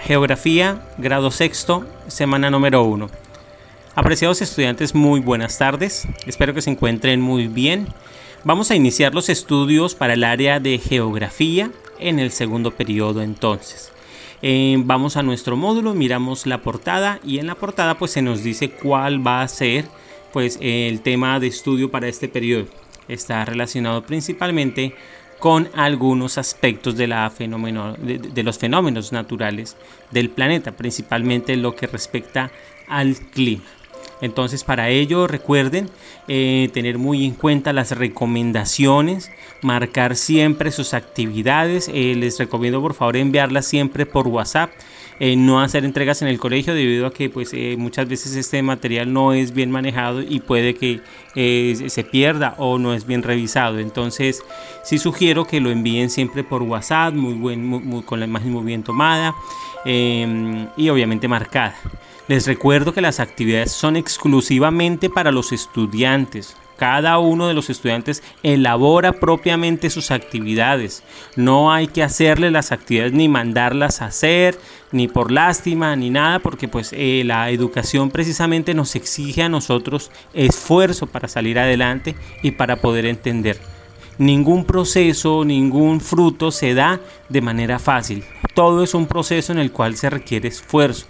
Geografía, grado sexto, semana número uno. Apreciados estudiantes, muy buenas tardes. Espero que se encuentren muy bien. Vamos a iniciar los estudios para el área de geografía en el segundo periodo entonces. Eh, vamos a nuestro módulo, miramos la portada y en la portada pues se nos dice cuál va a ser pues el tema de estudio para este periodo. Está relacionado principalmente con algunos aspectos de, la fenómeno, de, los fenómenos naturales del planeta, principalmente lo que respecta al clima. Entonces para ello recuerden eh, tener muy en cuenta las recomendaciones, marcar siempre sus actividades. Eh, les recomiendo por favor enviarlas siempre por WhatsApp. Eh, no hacer entregas en el colegio debido a que pues muchas veces este material no es bien manejado y puede que se pierda o no es bien revisado. Entonces sí sugiero que lo envíen siempre por WhatsApp muy buen con la imagen muy bien tomada y obviamente marcada les recuerdo que las actividades son exclusivamente para los estudiantes cada uno de los estudiantes elabora propiamente sus actividades. No hay que hacerle las actividades ni mandarlas a hacer, ni por lástima, ni nada, porque pues eh, la educación precisamente nos exige a nosotros esfuerzo para salir adelante y para poder entender. Ningún proceso, ningún fruto se da de manera fácil. Todo es un proceso en el cual se requiere esfuerzo.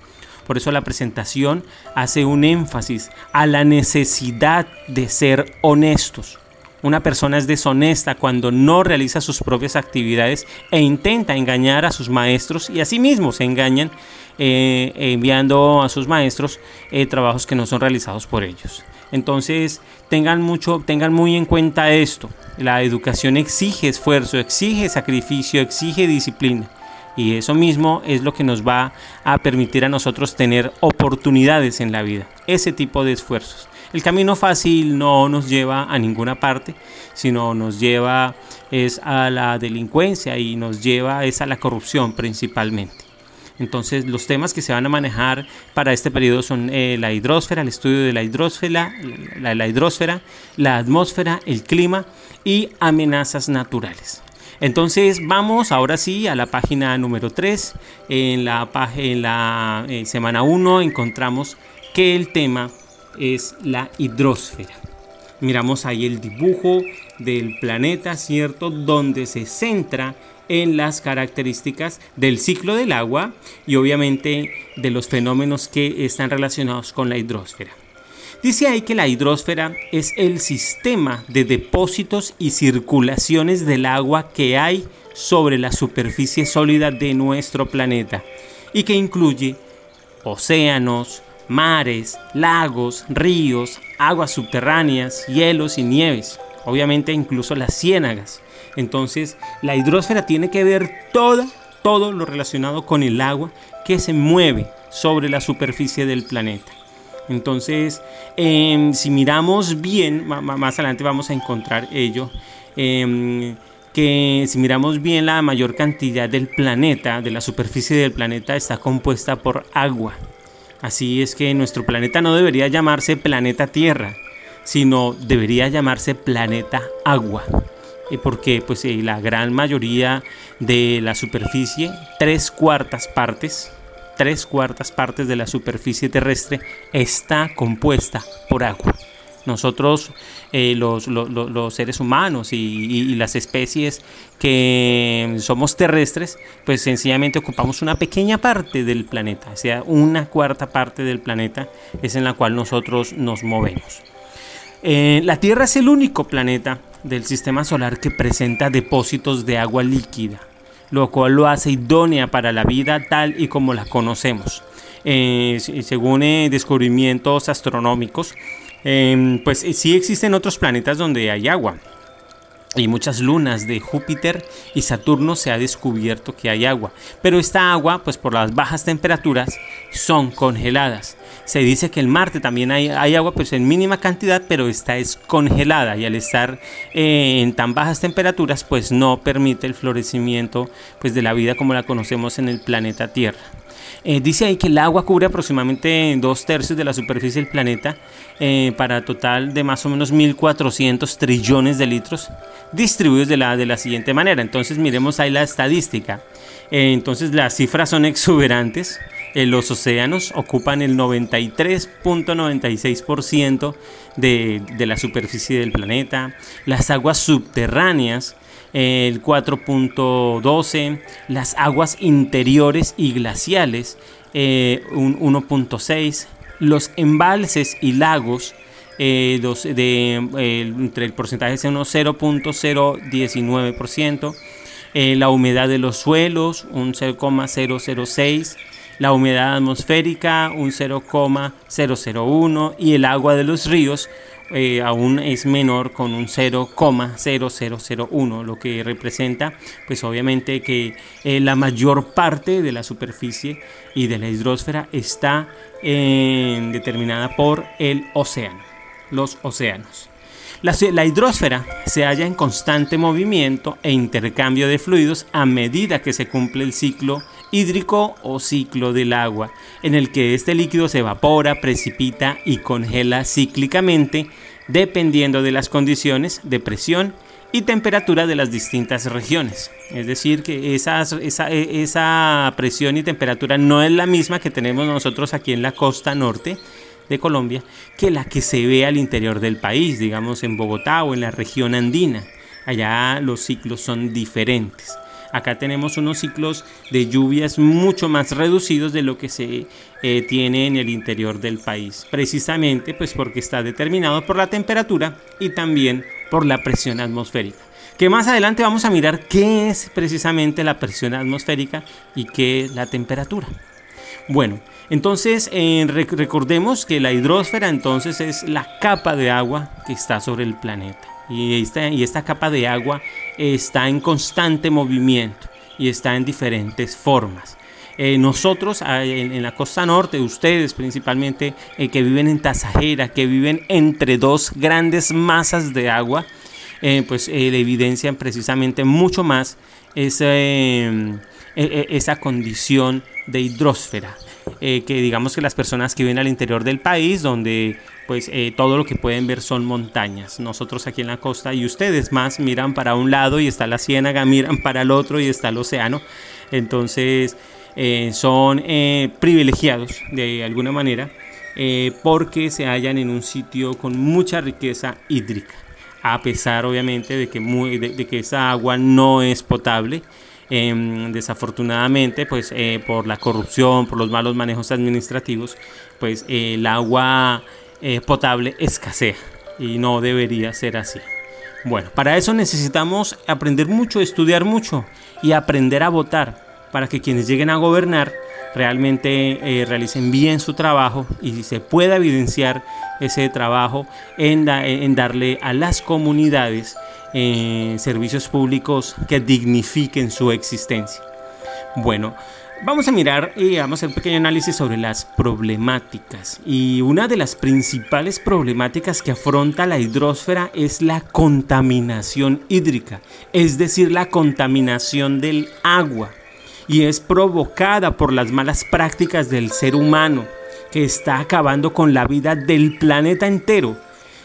Por eso la presentación hace un énfasis a la necesidad de ser honestos. Una persona es deshonesta cuando no realiza sus propias actividades e intenta engañar a sus maestros y a sí mismos se engañan eh, enviando a sus maestros eh, trabajos que no son realizados por ellos. Entonces tengan mucho, tengan muy en cuenta esto. La educación exige esfuerzo, exige sacrificio, exige disciplina. Y eso mismo es lo que nos va a permitir a nosotros tener oportunidades en la vida, ese tipo de esfuerzos. El camino fácil no nos lleva a ninguna parte, sino nos lleva es a la delincuencia y nos lleva es a la corrupción principalmente. Entonces los temas que se van a manejar para este periodo son eh, la hidrosfera, el estudio de la hidrosfera, la hidrosfera, la atmósfera, el clima y amenazas naturales. Entonces vamos ahora sí a la página número 3. En la, la semana 1 encontramos que el tema es la hidrosfera. Miramos ahí el dibujo del planeta, ¿cierto? Donde se centra en las características del ciclo del agua y obviamente de los fenómenos que están relacionados con la hidrosfera. Dice ahí que la hidrosfera es el sistema de depósitos y circulaciones del agua que hay sobre la superficie sólida de nuestro planeta y que incluye océanos, mares, lagos, ríos, aguas subterráneas, hielos y nieves, obviamente incluso las ciénagas. Entonces, la hidrosfera tiene que ver todo, todo lo relacionado con el agua que se mueve sobre la superficie del planeta. Entonces, em, si miramos bien, más adelante vamos a encontrar ello, em, que si miramos bien la mayor cantidad del planeta, de la superficie del planeta, está compuesta por agua. Así es que nuestro planeta no debería llamarse planeta Tierra, sino debería llamarse planeta agua. Porque pues, eh, la gran mayoría de la superficie, tres cuartas partes, tres cuartas partes de la superficie terrestre está compuesta por agua. Nosotros, eh, los, seres humanos y, las especies que somos terrestres, pues sencillamente ocupamos una pequeña parte del planeta, o sea, una cuarta parte del planeta es en la cual nosotros nos movemos. Eh, la Tierra es el único planeta del sistema solar que presenta depósitos de agua líquida lo cual lo hace idónea para la vida tal y como la conocemos. Eh, según eh, descubrimientos astronómicos, em, pues eh, sí existen otros planetas donde hay agua. Y muchas lunas de Júpiter y Saturno se ha descubierto que hay agua, pero esta agua, pues por las bajas temperaturas, son congeladas. Se dice que en Marte también hay, agua, pues en mínima cantidad, pero esta es congelada y al estar eh, en tan bajas temperaturas, pues no permite el florecimiento pues, de la vida como la conocemos en el planeta Tierra. Eh, dice ahí que el agua cubre aproximadamente dos tercios de la superficie del planeta eh, para total de más o menos 1.400 trillones de litros distribuidos de la, de la siguiente manera. Entonces miremos ahí la estadística. Eh, entonces las cifras son exuberantes. los océanos ocupan el 93.96% de, de la superficie del planeta. Las aguas subterráneas el 4.12, las aguas interiores y glaciales, eh, un 1.6, los embalses y lagos, eh, de, entre el porcentaje es unos 0.019%, eh, la humedad de los suelos, un 0,006%, la humedad atmosférica, un 0,001, y el agua de los ríos, eh, aún es menor con un 0,0001, lo que representa pues obviamente que eh, la mayor parte de la superficie y de la hidrosfera está determinada por el océano, los océanos. La, la, hidrosfera se halla en constante movimiento e intercambio de fluidos a medida que se cumple el ciclo hídrico o ciclo del agua, en el que este líquido se evapora, precipita y congela cíclicamente dependiendo de las condiciones de presión y temperatura de las distintas regiones. Es decir, que esa, esa presión y temperatura no es la misma que tenemos nosotros aquí en la costa norte de Colombia que la que se ve al interior del país, digamos en Bogotá o en la región andina. Allá los ciclos son diferentes. Acá tenemos unos ciclos de lluvias mucho más reducidos de lo que se eh, tiene en el interior del país, precisamente pues porque está determinado por la temperatura y también por la presión atmosférica. Que más adelante vamos a mirar qué es precisamente la presión atmosférica y qué es la temperatura. Bueno, entonces eh, recordemos que la hidrosfera entonces es la capa de agua que está sobre el planeta. Y esta, y esta capa de agua está en constante movimiento y está en diferentes formas. Eh, nosotros ah, en, la costa norte, ustedes principalmente eh, que viven en Tasajera, que viven entre dos grandes masas de agua, pues evidencian precisamente mucho más esa, esa condición de hidrosfera. que digamos que las personas que viven al interior del país, donde pues eh, todo lo que pueden ver son montañas. Nosotros aquí en la costa y ustedes más miran para un lado y está la ciénaga, miran para el otro y está el océano. Entonces eh, son eh, privilegiados de alguna manera porque se hallan en un sitio con mucha riqueza hídrica. A pesar obviamente de, que esa agua no es potable. Em, desafortunadamente, pues por la corrupción, por los malos manejos administrativos, pues el agua eh, potable escasea y no debería ser así. Bueno, para eso necesitamos aprender mucho, estudiar mucho y aprender a votar para que quienes lleguen a gobernar realmente eh, realicen bien su trabajo y se pueda evidenciar ese trabajo en darle a las comunidades eh, servicios públicos que dignifiquen su existencia. Bueno, Vamos a mirar y vamos a hacer un pequeño análisis sobre las problemáticas. Y una de las principales problemáticas que afronta la hidrosfera es la contaminación hídrica, es decir, la contaminación del agua. Y es provocada por las malas prácticas del ser humano, que está acabando con la vida del planeta entero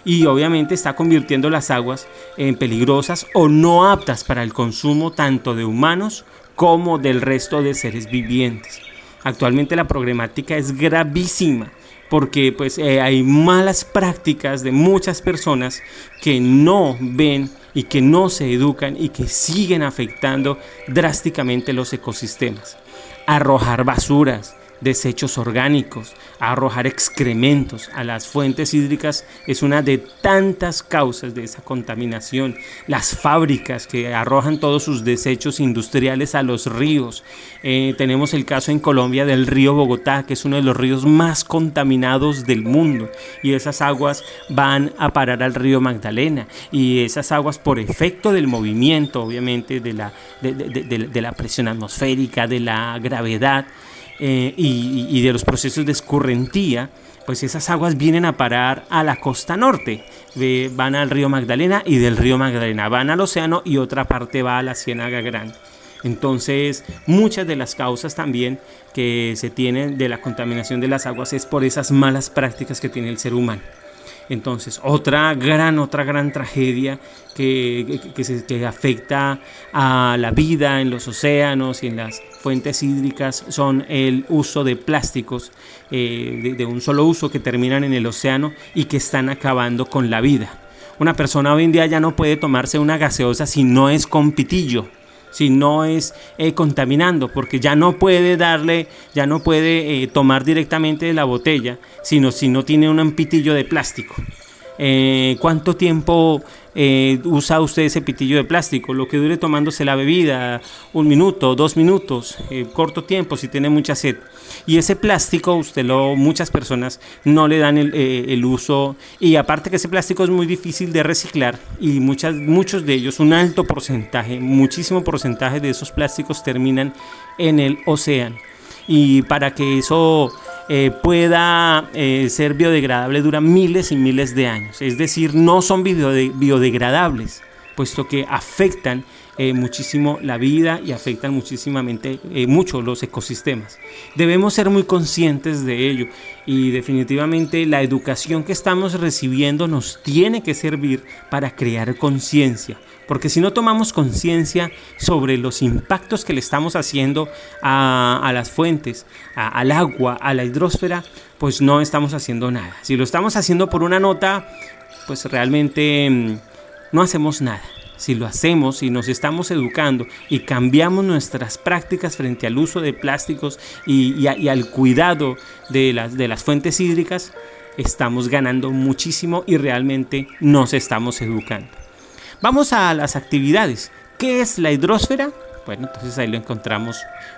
y obviamente está convirtiendo las aguas en peligrosas o no aptas para el consumo tanto de humanos como del resto de seres vivientes. Actualmente la problemática es gravísima porque pues eh, hay malas prácticas de muchas personas que no ven y que no se educan y que siguen afectando drásticamente los ecosistemas. Arrojar basuras, desechos orgánicos, arrojar excrementos a las fuentes hídricas es una de tantas causas de esa contaminación. Las fábricas que arrojan todos sus desechos industriales a los ríos. Eh, tenemos el caso en Colombia del río Bogotá, que es uno de los ríos más contaminados del mundo. Y esas aguas van a parar al río Magdalena. Y esas aguas por efecto del movimiento, obviamente, de la, de la presión atmosférica, de la gravedad, eh, y, de los procesos de escurrentía, pues esas aguas vienen a parar a la costa norte, van al río Magdalena y del río Magdalena van al océano y otra parte va a la Ciénaga Grande. Entonces, muchas de las causas también que se tienen de la contaminación de las aguas es por esas malas prácticas que tiene el ser humano. Entonces, otra gran, otra gran tragedia que, que, afecta a la vida en los océanos y en las fuentes hídricas son el uso de plásticos eh, de un solo uso que terminan en el océano y que están acabando con la vida. Una persona hoy en día ya no puede tomarse una gaseosa si no es con pitillo si no es eh, contaminando, porque ya no puede darle, ya no puede eh, tomar directamente de la botella, sino si no tiene un pitillo de plástico. Eh, ¿Cuánto tiempo usa usted ese pitillo de plástico? Lo que dure tomándose la bebida, un minuto, dos minutos, corto tiempo si tiene mucha sed. Y ese plástico, usted lo, muchas personas no le dan eh, el, uso. Y aparte que ese plástico es muy difícil de reciclar y muchas, muchos de ellos, un alto porcentaje, muchísimo porcentaje de esos plásticos terminan en el océano. Y para que eso eh, pueda eh, ser biodegradable dura miles y miles de años. Es decir, no son biodegradables, puesto que afectan eh, muchísimo la vida y afectan muchísimamente eh, mucho los ecosistemas. Debemos ser muy conscientes de ello y definitivamente la educación que estamos recibiendo nos tiene que servir para crear conciencia. Porque si no tomamos conciencia sobre los impactos que le estamos haciendo a, las fuentes, al agua, a la hidrosfera, pues no estamos haciendo nada. Si lo estamos haciendo por una nota, pues realmente mm, no hacemos nada si lo hacemos, y nos estamos educando y cambiamos nuestras prácticas frente al uso de plásticos y, al cuidado de las, de las fuentes hídricas, estamos ganando muchísimo y realmente nos estamos educando. Vamos a las actividades. ¿Qué es la hidrosfera? Bueno, entonces ahí lo encontramos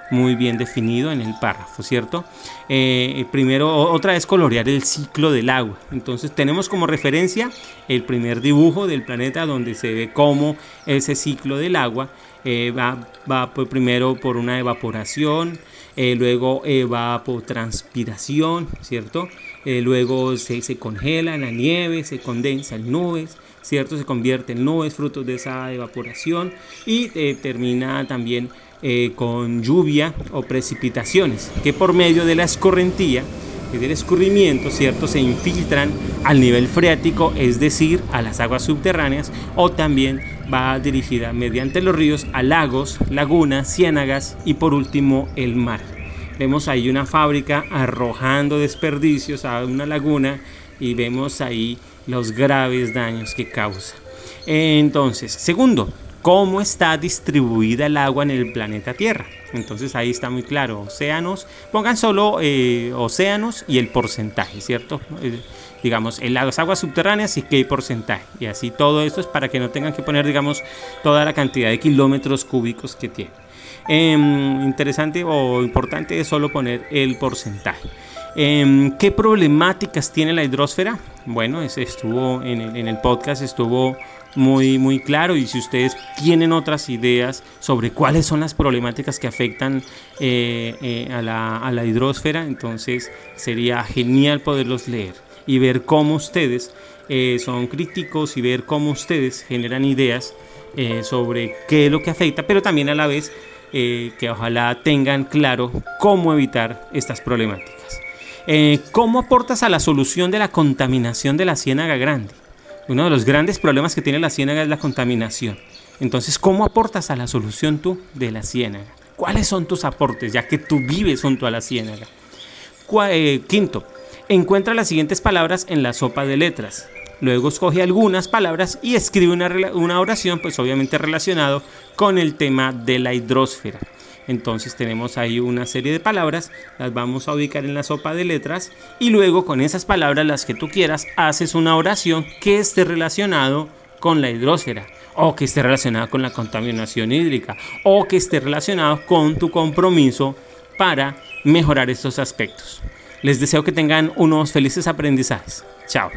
muy bien definido en el párrafo, ¿cierto? Eh, primero, otra vez colorear el ciclo del agua. Entonces tenemos como referencia el primer dibujo del planeta donde se ve cómo ese ciclo del agua eh, va, va primero por una evaporación, eh, luego evapotranspiración, ¿cierto? luego se, se congela la nieve, se condensa en nubes, ¿cierto? Se convierte en nubes frutos de esa evaporación y eh, termina también eh, con lluvia o precipitaciones que por medio de la escorrentía y del escurrimiento, ¿cierto? Se infiltran al nivel freático, es decir, a las aguas subterráneas o también va dirigida mediante los ríos a lagos, lagunas, ciénagas y por último el mar. Vemos ahí una fábrica arrojando desperdicios a una laguna y vemos ahí los graves daños que causa. Entonces, segundo, cómo está distribuida el agua en el planeta Tierra. Entonces ahí está muy claro, océanos, pongan solo eh, océanos y el porcentaje, ¿cierto? Eh, digamos, en las aguas subterráneas y qué porcentaje. Y así todo esto es para que no tengan que poner, digamos, toda la cantidad de kilómetros cúbicos que tiene. Em, interesante o importante es solo poner el porcentaje. Em, ¿Qué problemáticas tiene la hidrosfera? Bueno, estuvo en el, podcast, estuvo muy, muy claro y si ustedes tienen otras ideas sobre cuáles son las problemáticas que afectan eh, eh, a, la, a, hidrosfera, entonces sería genial poderlos leer y ver cómo ustedes eh, son críticos y ver cómo ustedes generan ideas sobre qué es lo que afecta, pero también a la vez que ojalá tengan claro cómo evitar estas problemáticas. Eh, ¿Cómo aportas a la solución de la contaminación de la ciénaga grande? Uno de los grandes problemas que tiene la ciénaga es la contaminación. Entonces, ¿cómo aportas a la solución tú de la ciénaga? ¿Cuáles son tus aportes, ya que tú vives junto a la ciénaga? Eh, quinto, encuentra las siguientes palabras en la sopa de letras. Luego escoge algunas palabras y escribe una, oración, pues obviamente relacionado con el tema de la hidrosfera. Entonces tenemos ahí una serie de palabras, las vamos a ubicar en la sopa de letras y luego con esas palabras, las que tú quieras, haces una oración que esté relacionado con la hidrosfera o que esté relacionada con la contaminación hídrica o que esté relacionado con tu compromiso para mejorar estos aspectos. Les deseo que tengan unos felices aprendizajes. Chao.